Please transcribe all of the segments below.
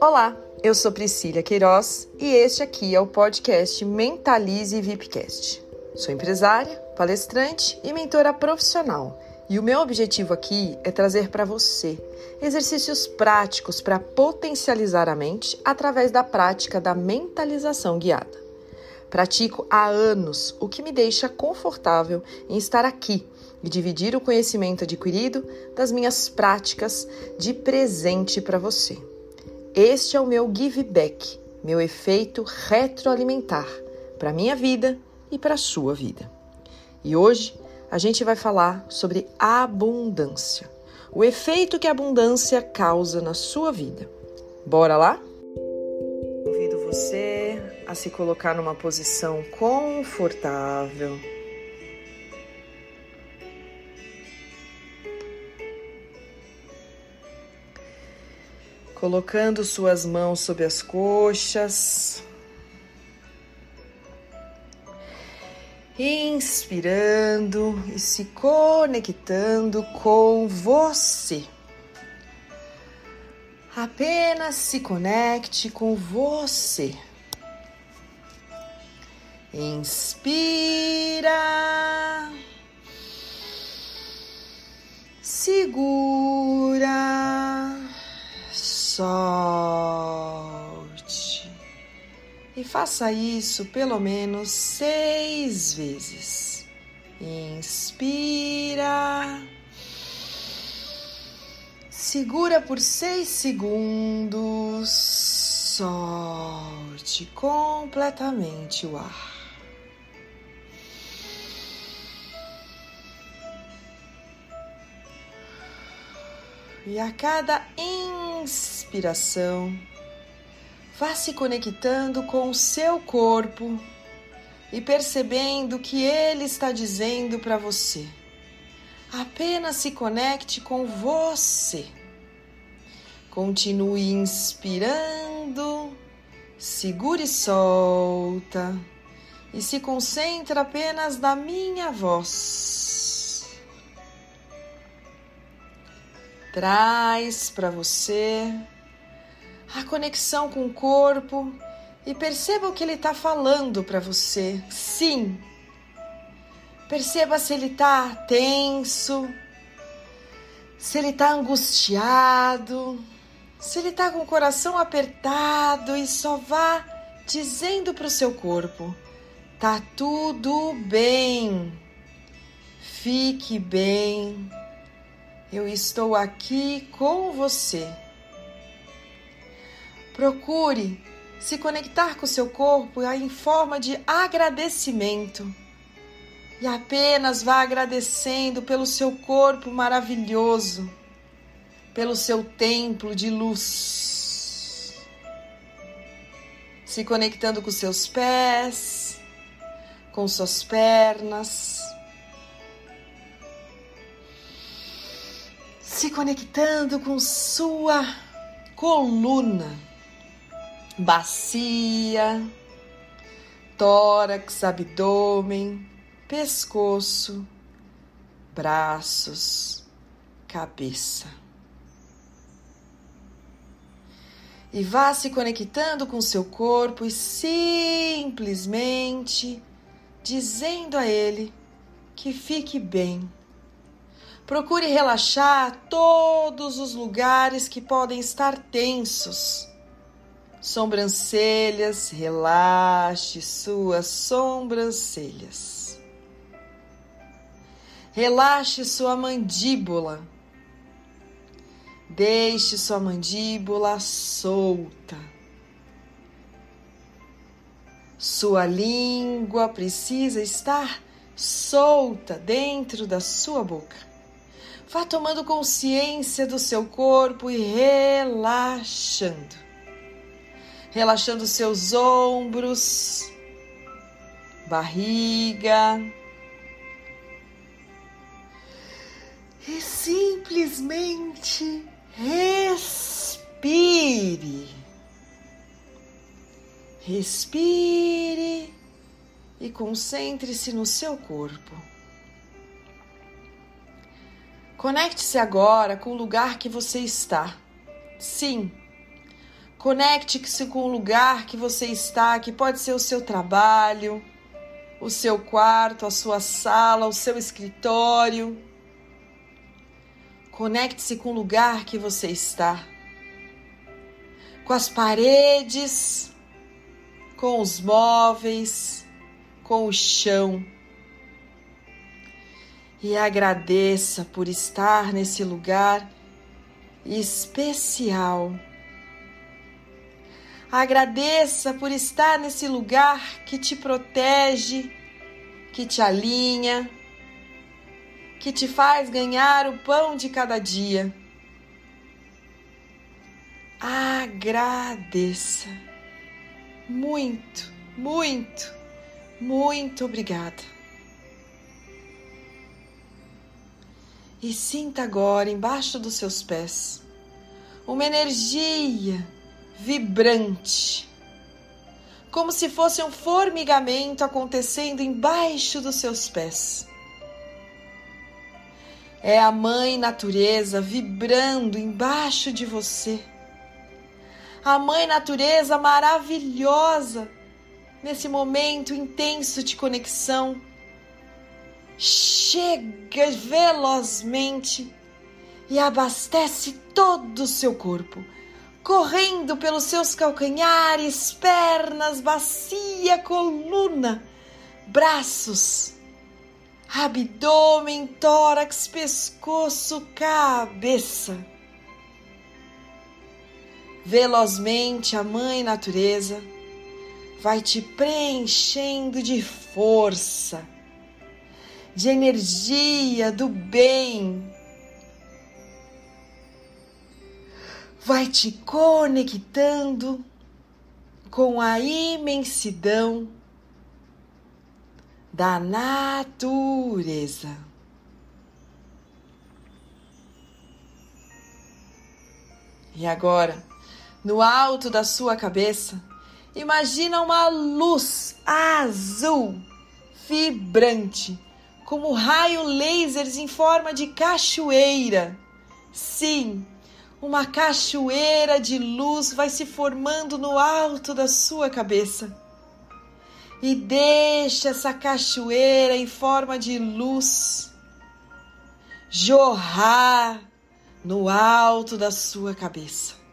Olá, eu sou Priscila Queiroz e este aqui é o podcast Mentalize VIPcast. Sou empresária, palestrante e mentora profissional. E o meu objetivo aqui é trazer para você exercícios práticos para potencializar a mente através da prática da mentalização guiada. Pratico há anos, o que me deixa confortável em estar aqui e dividir o conhecimento adquirido das minhas práticas de presente para você. Este é o meu give back, meu efeito retroalimentar para minha vida e para a sua vida. E hoje a gente vai falar sobre abundância, o efeito que a abundância causa na sua vida. Bora lá? Convido você a se colocar numa posição confortável. Colocando suas mãos sobre as coxas. Inspirando e se conectando com você. Apenas se conecte com você. Inspira. Segura. Solte. E faça isso pelo menos seis vezes. Inspira. Segura por seis segundos. Solte completamente o ar. E a cada inspiração, vá se conectando com o seu corpo e percebendo o que ele está dizendo para você. Apenas se conecte com você. Continue inspirando, segure e solta e se concentra apenas na minha voz. Traz para você a conexão com o corpo e perceba o que ele está falando para você. Sim, perceba se ele está tenso, se ele está angustiado se ele está com o coração apertado e só vá dizendo para o seu corpo: tá tudo bem, fique bem, eu estou aqui com você. Procure se conectar com seu corpo em forma de agradecimento. E apenas vá agradecendo pelo seu corpo maravilhoso pelo seu templo de luz, se conectando com seus pés, com suas pernas, se conectando com sua coluna, bacia, tórax, abdômen, pescoço, braços, cabeça. e vá se conectando com seu corpo e simplesmente dizendo a ele que fique bem. Procure relaxar todos os lugares que podem estar tensos. Sobrancelhas, relaxe suas sobrancelhas. Relaxe sua mandíbula Deixe sua mandíbula solta. Sua língua precisa estar solta dentro da sua boca. Vá tomando consciência do seu corpo e relaxando. Relaxando seus ombros, barriga, e simplesmente Respire. Respire e concentre-se no seu corpo. Conecte-se agora com o lugar que você está. Sim, Conecte-se com o lugar que você está, que pode ser o seu trabalho, o seu quarto, a sua sala, o seu escritório. Conecte-se com o lugar que você está, com as paredes, com os móveis, com o chão. E agradeça por estar nesse lugar especial. Agradeça por estar nesse lugar que te protege, que te alinha, que te faz ganhar o pão de cada dia. Agradeça. Muito, muito, muito obrigada. E sinta agora embaixo dos seus pés uma energia vibrante, como se fosse um formigamento acontecendo embaixo dos seus pés. É a Mãe Natureza vibrando embaixo de você. A Mãe Natureza maravilhosa nesse momento intenso de conexão. Chega velozmente e abastece todo o seu corpo, correndo pelos seus calcanhares, pernas, bacia, coluna, braços, abdômen, tórax, pescoço, cabeça. Velozmente a Mãe Natureza vai te preenchendo de força, de energia do bem. Vai te conectando com a imensidão da natureza. E agora, no alto da sua cabeça, Imagina uma luz azul vibrante, como raio lasers em forma de cachoeira. Sim, uma cachoeira de luz vai se formando no alto da sua cabeça. E deixa essa cachoeira em forma de luz jorrar no alto da sua cabeça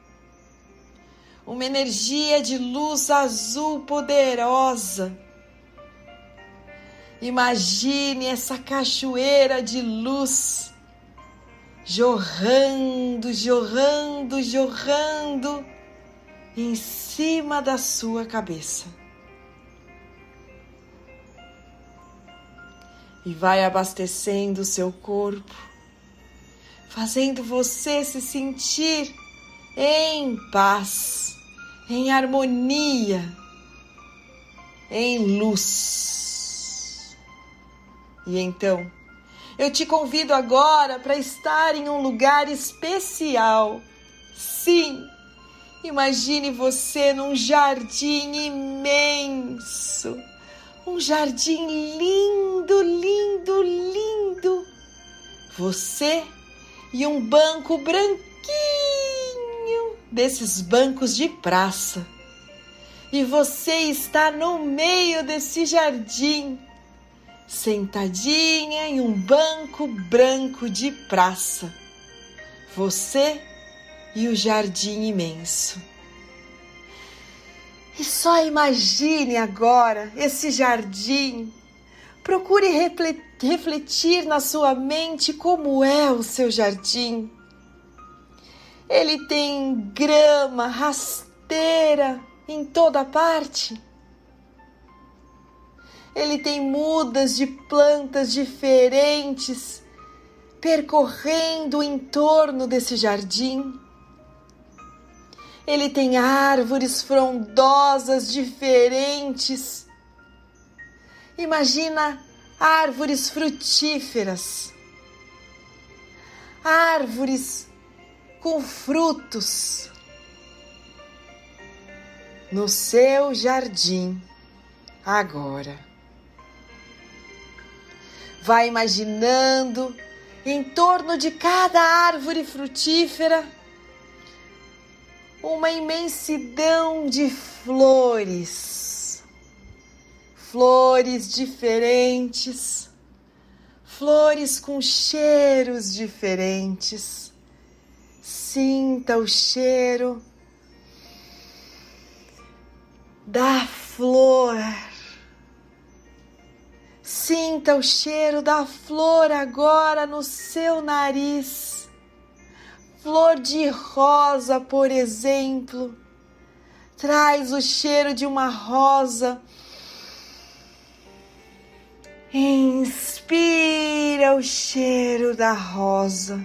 uma energia de luz azul poderosa. Imagine essa cachoeira de luz jorrando, jorrando, jorrando em cima da sua cabeça. E vai abastecendo o seu corpo, fazendo você se sentir em paz, em harmonia, em luz. E então, eu te convido agora para estar em um lugar especial. Sim, imagine você num jardim imenso. Um jardim lindo, lindo, lindo. Você e um banco branquinho desses bancos de praça. E você está no meio desse jardim, sentadinha em um banco branco de praça. Você e o jardim imenso. E só imagine agora esse jardim. Procure refletir na sua mente como é o seu jardim ele tem grama rasteira em toda parte. Ele tem mudas de plantas diferentes percorrendo o entorno desse jardim. Ele tem árvores frondosas diferentes. Imagina árvores frutíferas, árvores com frutos no seu jardim agora. Vai imaginando em torno de cada árvore frutífera uma imensidão de flores, flores diferentes, flores com cheiros diferentes. Sinta o cheiro da flor. Sinta o cheiro da flor agora no seu nariz. Flor de rosa, por exemplo, traz o cheiro de uma rosa. Inspira o cheiro da rosa.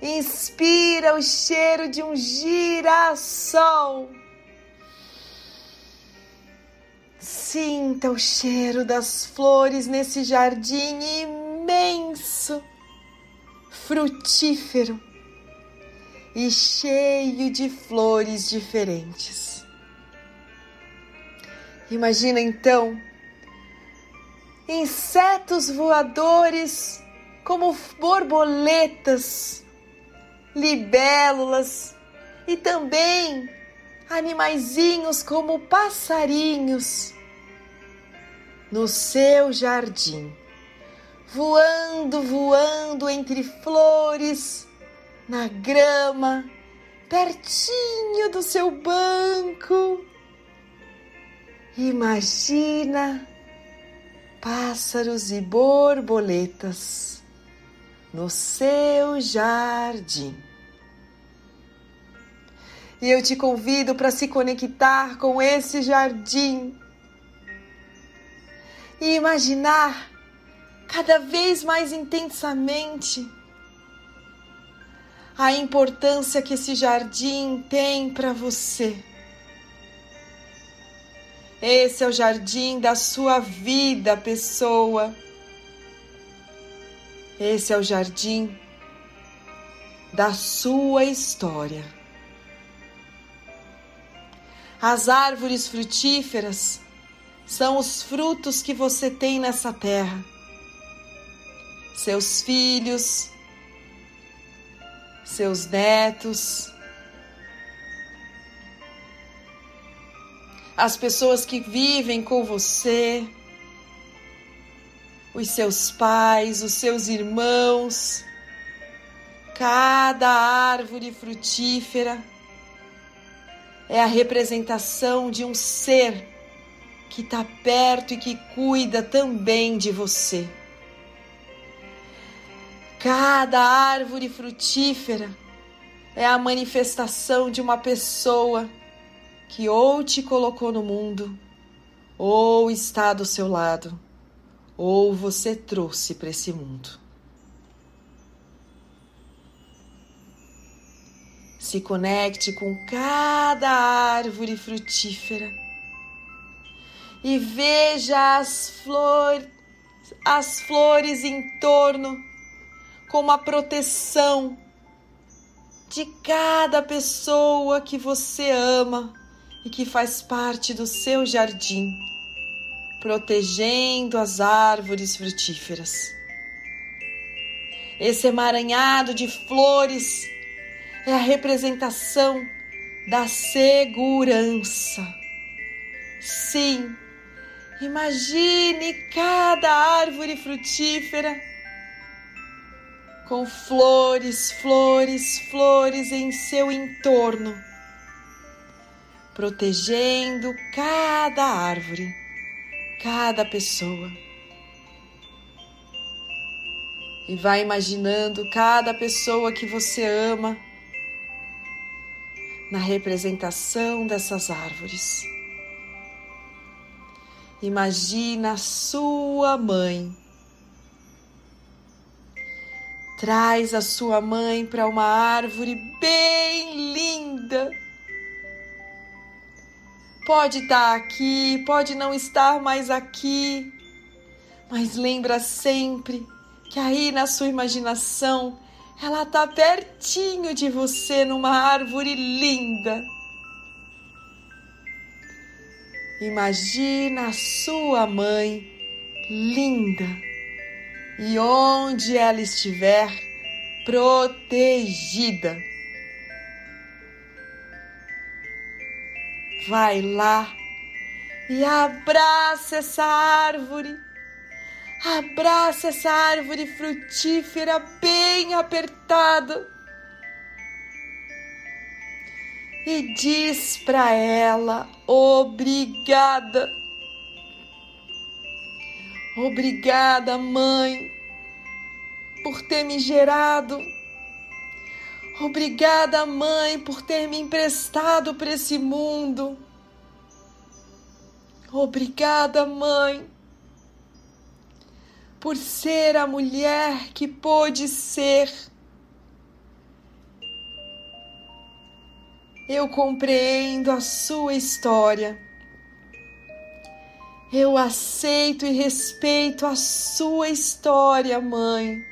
Inspira o cheiro de um girassol. Sinta o cheiro das flores nesse jardim imenso, frutífero e cheio de flores diferentes. Imagina então insetos voadores como borboletas, libélulas e também animaizinhos como passarinhos no seu jardim, voando, voando entre flores, na grama, pertinho do seu banco. Imagina pássaros e borboletas no seu jardim. E eu te convido para se conectar com esse jardim e imaginar cada vez mais intensamente a importância que esse jardim tem para você. Esse é o jardim da sua vida, pessoa. Esse é o jardim da sua história. As árvores frutíferas são os frutos que você tem nessa terra. Seus filhos, seus netos, as pessoas que vivem com você, os seus pais, os seus irmãos, cada árvore frutífera é a representação de um ser que está perto e que cuida também de você. Cada árvore frutífera é a manifestação de uma pessoa que ou te colocou no mundo, ou está do seu lado, ou você trouxe para esse mundo. Se conecte com cada árvore frutífera e veja as flores, as flores em torno como a proteção de cada pessoa que você ama e que faz parte do seu jardim, protegendo as árvores frutíferas. Esse emaranhado de flores é a representação da segurança. Sim, Imagine cada árvore frutífera com flores, flores, flores em seu entorno, protegendo cada árvore, cada pessoa. E vai imaginando cada pessoa que você ama na representação dessas árvores. Imagina sua mãe. Traz a sua mãe para uma árvore bem linda. Pode estar tá aqui, pode não estar mais aqui, mas lembra sempre que aí na sua imaginação ela está pertinho de você numa árvore linda. Imagina a sua mãe linda e onde ela estiver protegida. vai lá e abraça essa árvore. Abraça essa árvore frutífera bem apertada e diz para ela: obrigada. Obrigada, mãe, por ter me gerado. Obrigada, mãe, por ter me emprestado para esse mundo. Obrigada, mãe, por ser a mulher que pôde ser. Eu compreendo a sua história. Eu aceito e respeito a sua história, mãe.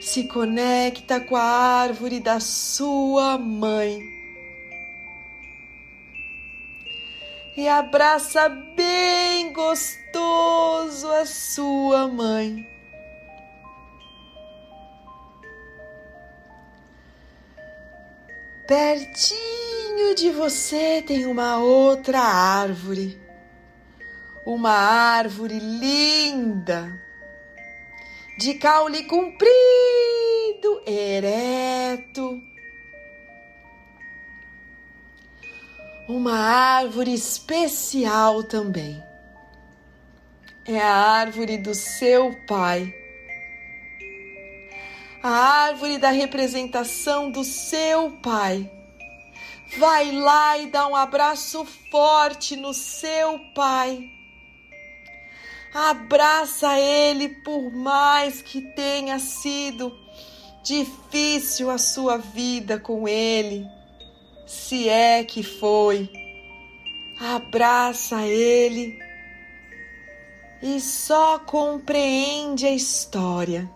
Se conecta com a árvore da sua mãe. E abraça bem gostoso a sua mãe. Pertinho de você tem uma outra árvore, uma árvore linda, de caule comprido, ereto uma árvore especial também. É a árvore do seu pai. A árvore da representação do seu pai. Vai lá e dá um abraço forte no seu pai. Abraça ele por mais que tenha sido difícil a sua vida com ele se é que foi. Abraça ele e só compreende a história.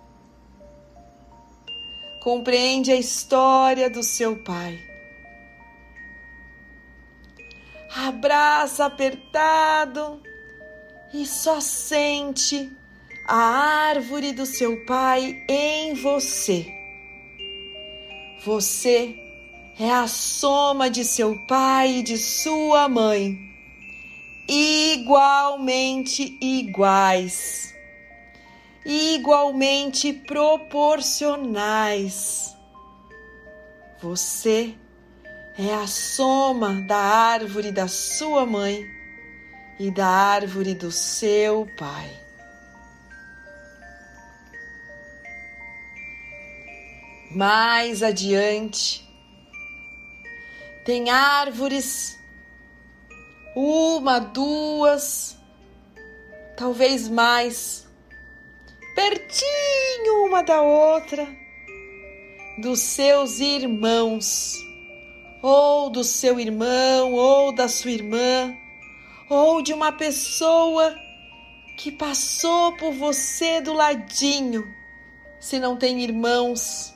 Compreende a história do seu pai. Abraça apertado e só sente a árvore do seu pai em você. Você é a soma de seu pai e de sua mãe, igualmente iguais, igualmente proporcionais. Você é a soma da árvore da sua mãe e da árvore do seu pai. Mais adiante, tem árvores, uma, duas, talvez mais, pertinho uma da outra, dos seus irmãos, ou do seu irmão, ou da sua irmã, ou de uma pessoa que passou por você do ladinho, se não tem irmãos,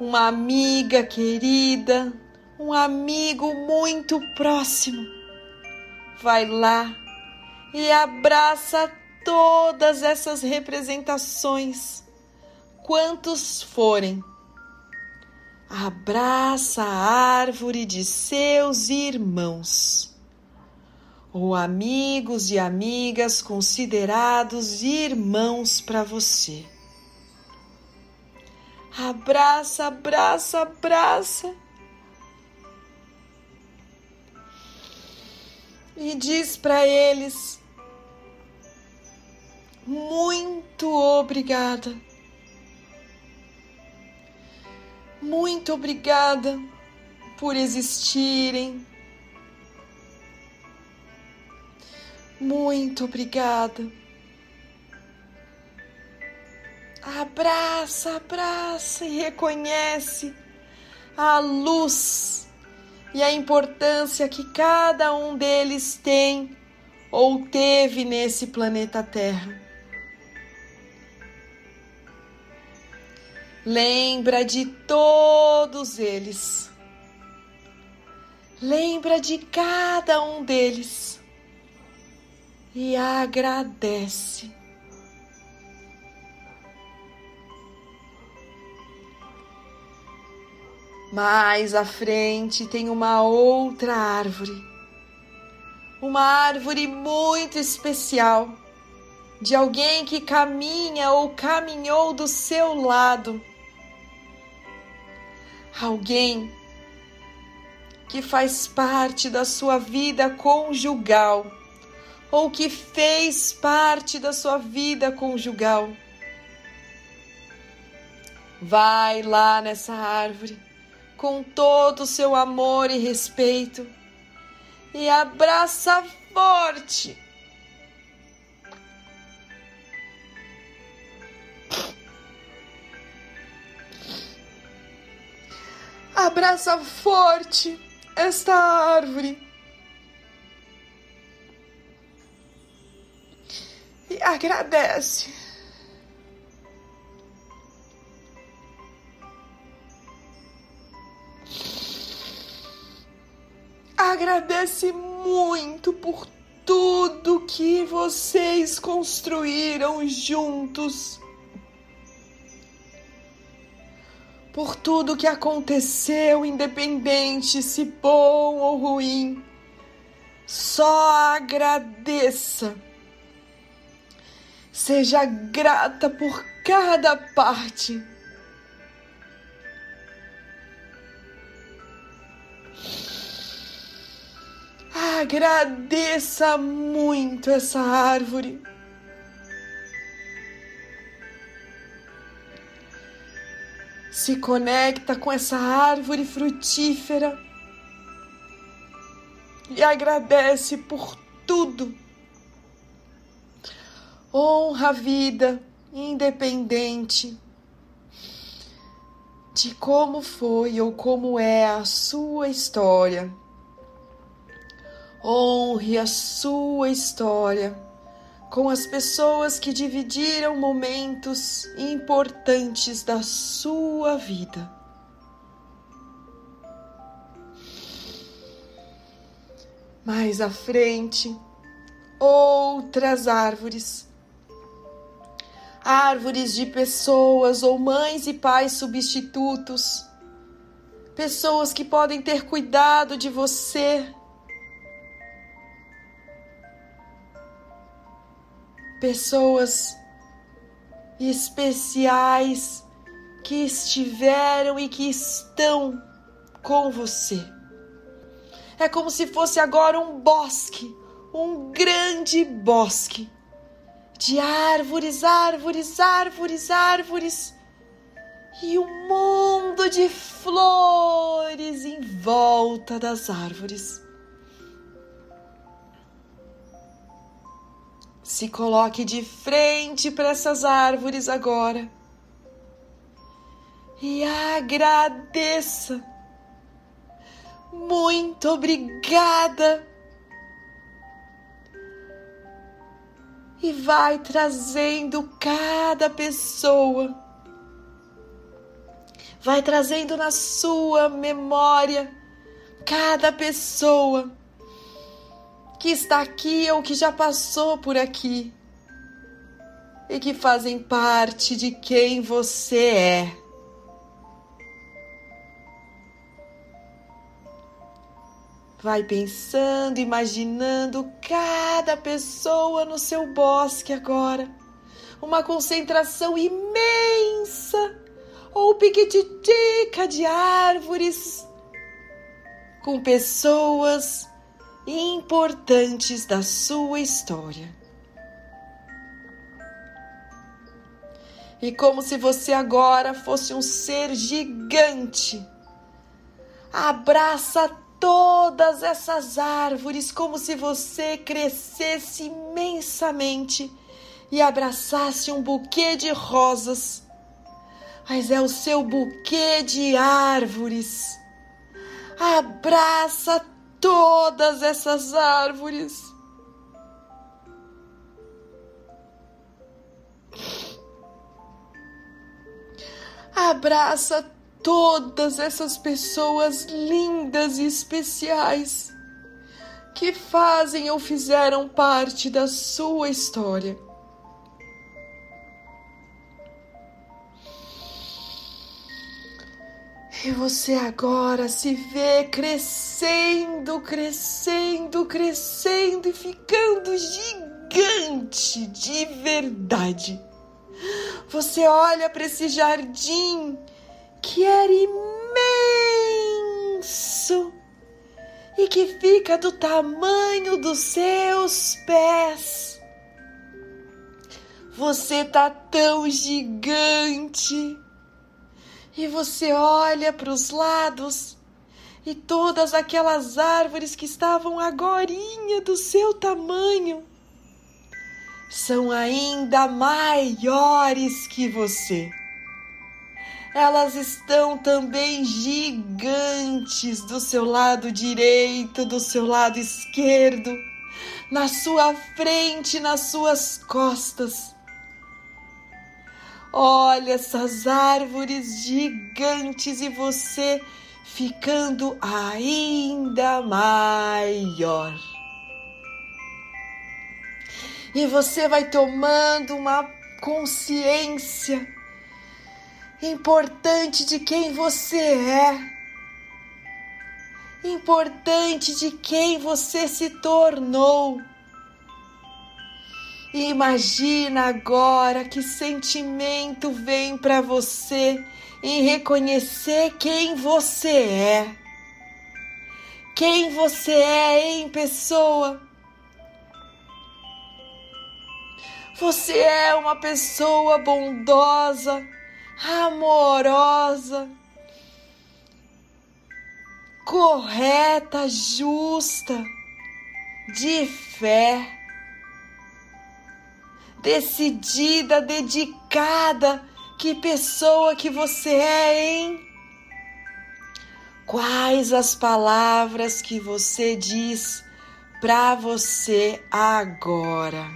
uma amiga querida, um amigo muito próximo. Vai lá e abraça todas essas representações, quantos forem. Abraça a árvore de seus irmãos, ou amigos e amigas considerados irmãos para você. Abraça, abraça, abraça e diz para eles: Muito obrigada. Muito obrigada por existirem. Muito obrigada. Abraça, abraça e reconhece a luz e a importância que cada um deles tem ou teve nesse planeta Terra. Lembra de todos eles. Lembra de cada um deles e agradece. Mais à frente tem uma outra árvore. Uma árvore muito especial de alguém que caminha ou caminhou do seu lado. Alguém que faz parte da sua vida conjugal ou que fez parte da sua vida conjugal. Vai lá nessa árvore com todo o seu amor e respeito e abraça forte Abraça forte esta árvore. E agradece. Agradece muito por tudo que vocês construíram juntos. por tudo que aconteceu, independente se bom ou ruim. Só agradeça. Seja grata por cada parte. Agradeça muito essa árvore. se conecta com essa árvore frutífera e agradece por tudo. Honra a vida independente de como foi ou como é a sua história. Honre a sua história com as pessoas que dividiram momentos importantes da sua vida. Mais à frente, outras árvores. Árvores de pessoas ou mães e pais substitutos. Pessoas que podem ter cuidado de você pessoas especiais que estiveram e que estão com você. É como se fosse agora um bosque, um grande bosque de árvores, árvores, árvores, árvores e um mundo de flores em volta das árvores. Se coloque de frente para essas árvores agora e agradeça. Muito obrigada. E vai trazendo cada pessoa, vai trazendo na sua memória cada pessoa que está aqui ou que já passou por aqui e que fazem parte de quem você é. Vai pensando, imaginando cada pessoa no seu bosque agora. Uma concentração imensa ou piquititica de árvores com pessoas importantes da sua história. E como se você agora fosse um ser gigante, abraça todas essas árvores como se você crescesse imensamente e abraçasse um buquê de rosas. Mas é o seu buquê de árvores. Abraça todas essas árvores. Abraça todas essas pessoas lindas e especiais que fazem ou fizeram parte da sua história. E você agora se vê crescendo, crescendo, crescendo e ficando gigante de verdade. Você olha para esse jardim que era imenso e que fica do tamanho dos seus pés. Você tá tão gigante. E você olha para os lados e todas aquelas árvores que estavam agorinha do seu tamanho são ainda maiores que você. Elas estão também gigantes do seu lado direito, do seu lado esquerdo, na sua frente, nas suas costas. Olha essas árvores gigantes e você ficando ainda maior e você vai tomando uma consciência importante de quem você é, importante de quem você se tornou. E imagina agora que sentimento vem para você em reconhecer quem você é. Quem você é em pessoa Você é uma pessoa bondosa, amorosa, correta, justa, de fé, decidida, dedicada. Que pessoa que você é, hein? Quais as palavras que você diz para você agora?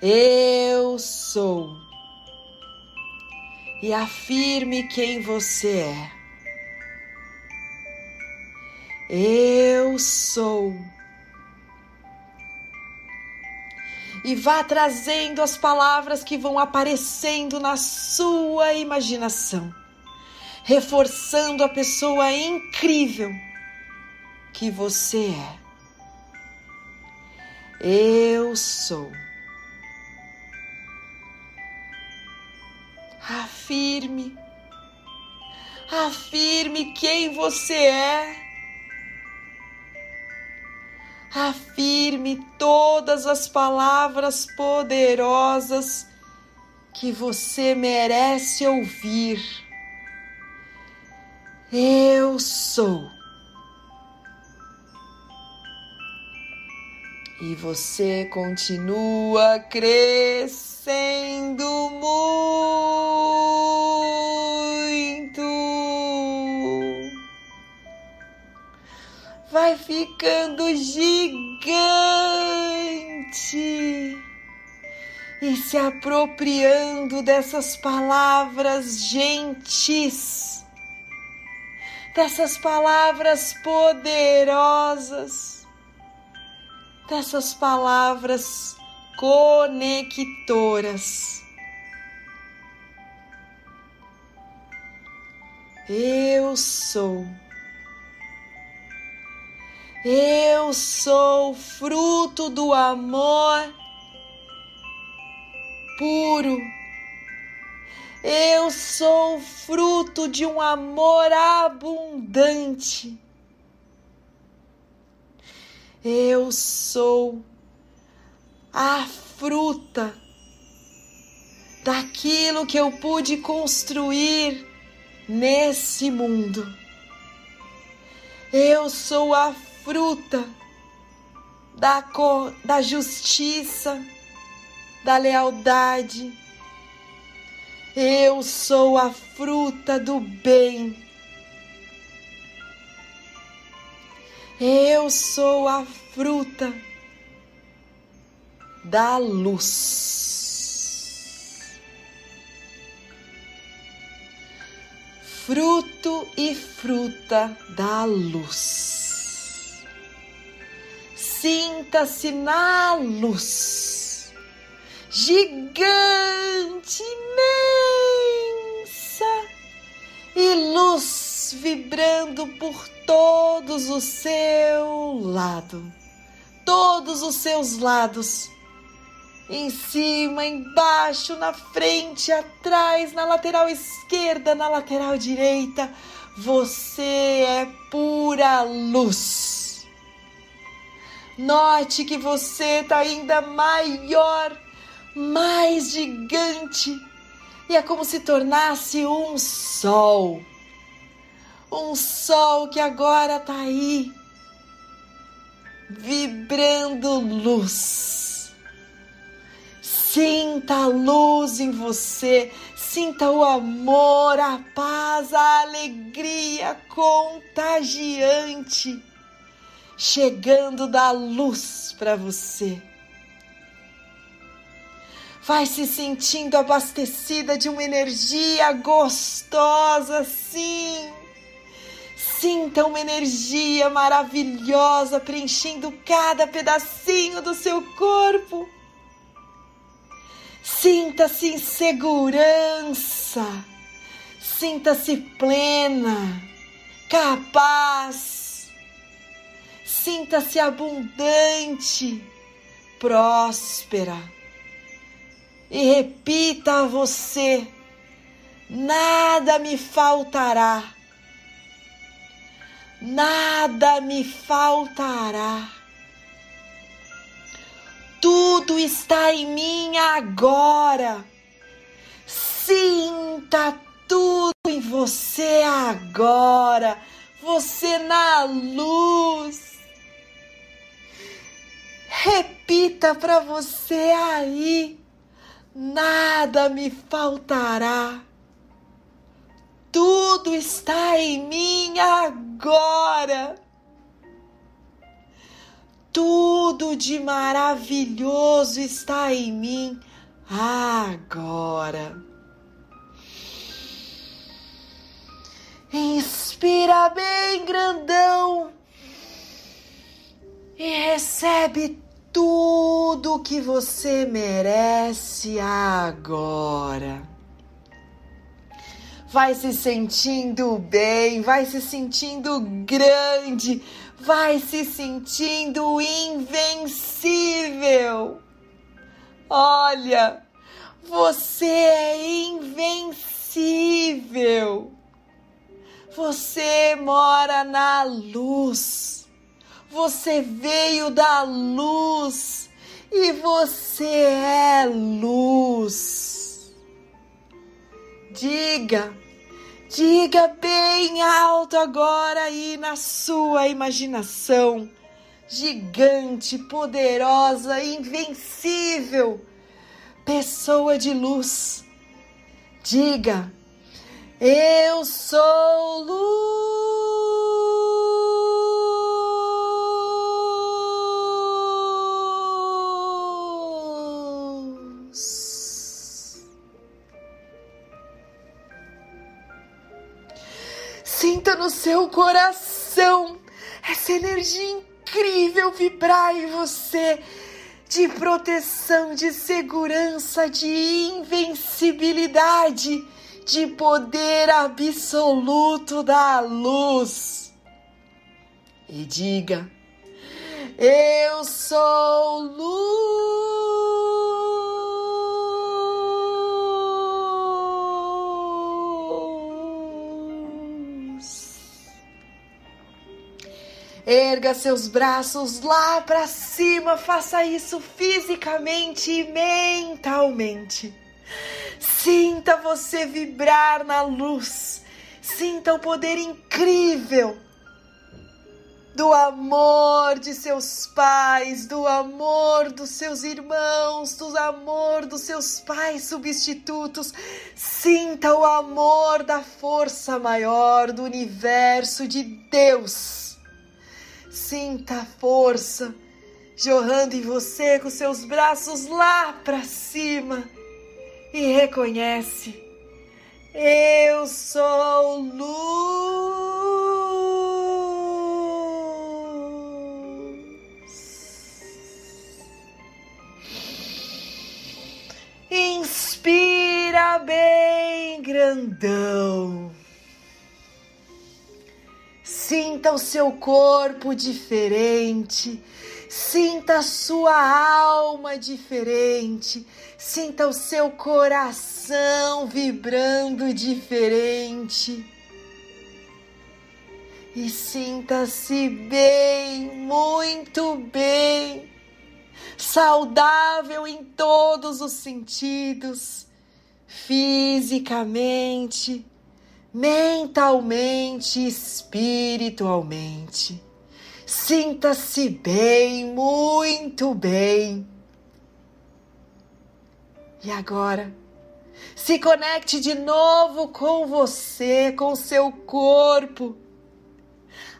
Eu sou. E afirme quem você é. Eu sou. E vá trazendo as palavras que vão aparecendo na sua imaginação, reforçando a pessoa incrível que você é. Eu sou. Afirme. Afirme quem você é. Afirme todas as palavras poderosas que você merece ouvir. Eu sou. E você continua crescendo muito. Vai ficando gigante e se apropriando dessas palavras gentis, dessas palavras poderosas, dessas palavras conectoras. Eu sou. Eu sou fruto do amor puro. Eu sou fruto de um amor abundante. Eu sou a fruta daquilo que eu pude construir nesse mundo. Eu sou a fruta da, cor, da justiça, da lealdade. Eu sou a fruta do bem. Eu sou a fruta da luz. Fruto e fruta da luz sinta-se na luz, gigante, imensa, luz vibrando por todos o seu lado, todos os seus lados, em cima, embaixo, na frente, atrás, na lateral esquerda, na lateral direita. Você é pura luz. Note que você está ainda maior, mais gigante e é como se tornasse um sol. Um sol que agora está aí, vibrando luz. Sinta a luz em você, sinta o amor, a paz, a alegria contagiante chegando da luz para você vai se sentindo abastecida de uma energia gostosa, sim. Sinta uma energia maravilhosa preenchendo cada pedacinho do seu corpo. Sinta-se em segurança, sinta-se plena, capaz, sinta-se abundante, próspera e repita a você: nada me faltará, nada me faltará. Tudo está em mim agora. Sinta tudo em você agora. Você na luz. Repita para você aí nada me faltará. Tudo está em mim agora. Tudo de maravilhoso está em mim agora. Inspira bem grandão e recebe tudo que você merece agora. Vai se sentindo bem, vai se sentindo grande, vai se sentindo invencível. Olha, você é invencível. Você mora na luz. Você veio da luz e você é luz. Diga, diga bem alto agora aí na sua imaginação, gigante, poderosa, invencível, pessoa de luz. Diga, eu sou luz. No seu coração essa energia incrível vibrar em você de proteção, de segurança, de invencibilidade, de poder absoluto da luz. E diga: Eu sou luz. Erga seus braços lá para cima, faça isso fisicamente e mentalmente. Sinta você vibrar na luz, sinta o poder incrível do amor de seus pais, do amor dos seus irmãos, do amor dos seus pais substitutos. Sinta o amor da força maior do universo de Deus Sinta a força jorrando em você com seus braços lá para cima e reconhece: Eu sou luz. Inspira bem grandão. Sinta o seu corpo diferente. Sinta a sua alma diferente. Sinta o seu coração vibrando diferente. E sinta-se bem, muito bem, saudável em todos os sentidos, fisicamente, mentalmente, espiritualmente. Sinta-se bem, muito bem. E agora, se conecte de novo com você, com seu corpo.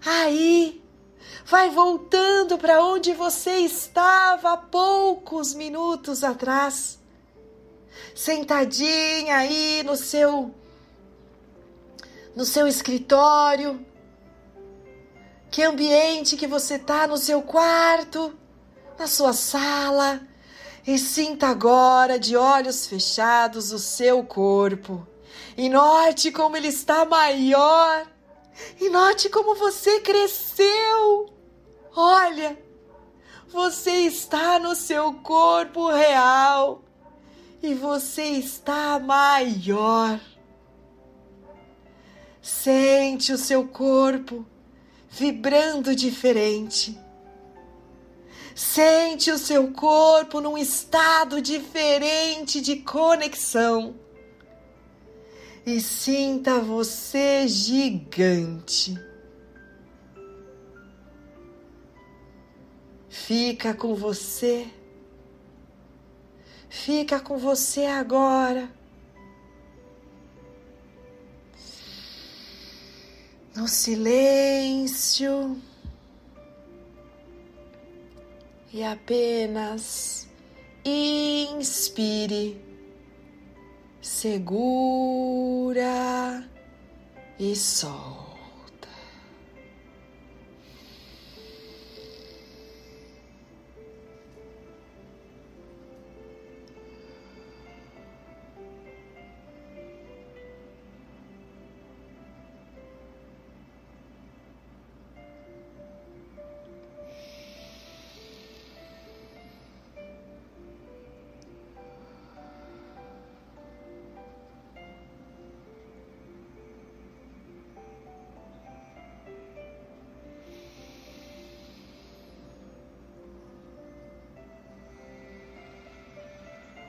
Aí, vai voltando para onde você estava há poucos minutos atrás. Sentadinha aí no seu no seu escritório, que ambiente que você tá no seu quarto, na sua sala, e sinta agora de olhos fechados o seu corpo. E note como ele está maior. E note como você cresceu. Olha, você está no seu corpo real e você está maior. Sente o seu corpo vibrando diferente. Sente o seu corpo num estado diferente de conexão. E sinta você gigante. Fica com você. Fica com você agora. No silêncio e apenas inspire, segura e solta.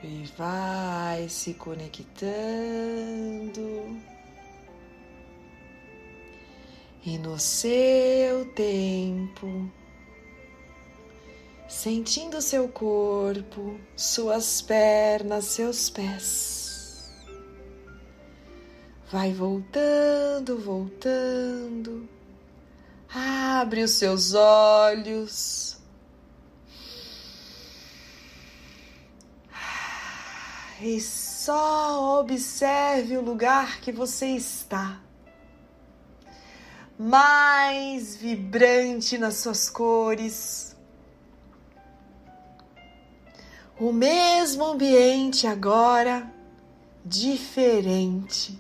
E vai se conectando. E no seu tempo, sentindo seu corpo, suas pernas, seus pés. Vai voltando, voltando. Abre os seus olhos. E só observe o lugar que você está. Mais vibrante nas suas cores. O mesmo ambiente agora diferente.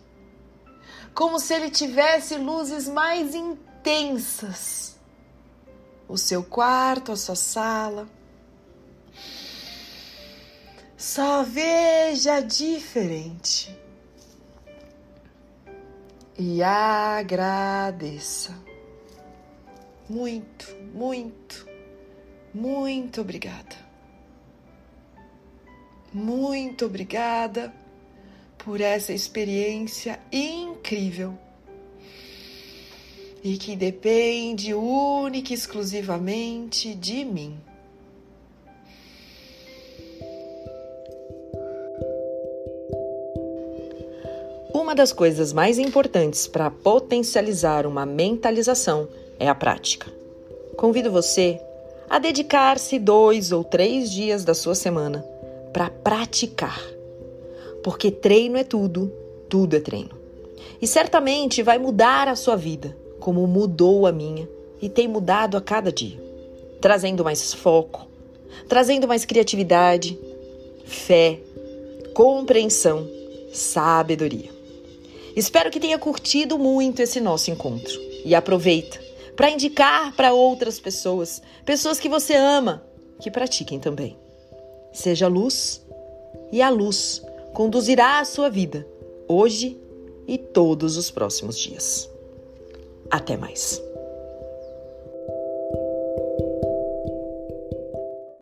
Como se ele tivesse luzes mais intensas. O seu quarto, a sua sala só veja diferente e agradeça. Muito, muito, muito obrigada. Muito obrigada por essa experiência incrível e que depende única e exclusivamente de mim. Uma das coisas mais importantes para potencializar uma mentalização é a prática. Convido você a dedicar-se dois ou três dias da sua semana para praticar. Porque treino é tudo, tudo é treino. E certamente vai mudar a sua vida, como mudou a minha e tem mudado a cada dia, trazendo mais foco, trazendo mais criatividade, fé, compreensão, sabedoria. Espero que tenha curtido muito esse nosso encontro e aproveita para indicar para outras pessoas, pessoas que você ama, que pratiquem também. Seja luz e a luz conduzirá a sua vida hoje e todos os próximos dias. Até mais.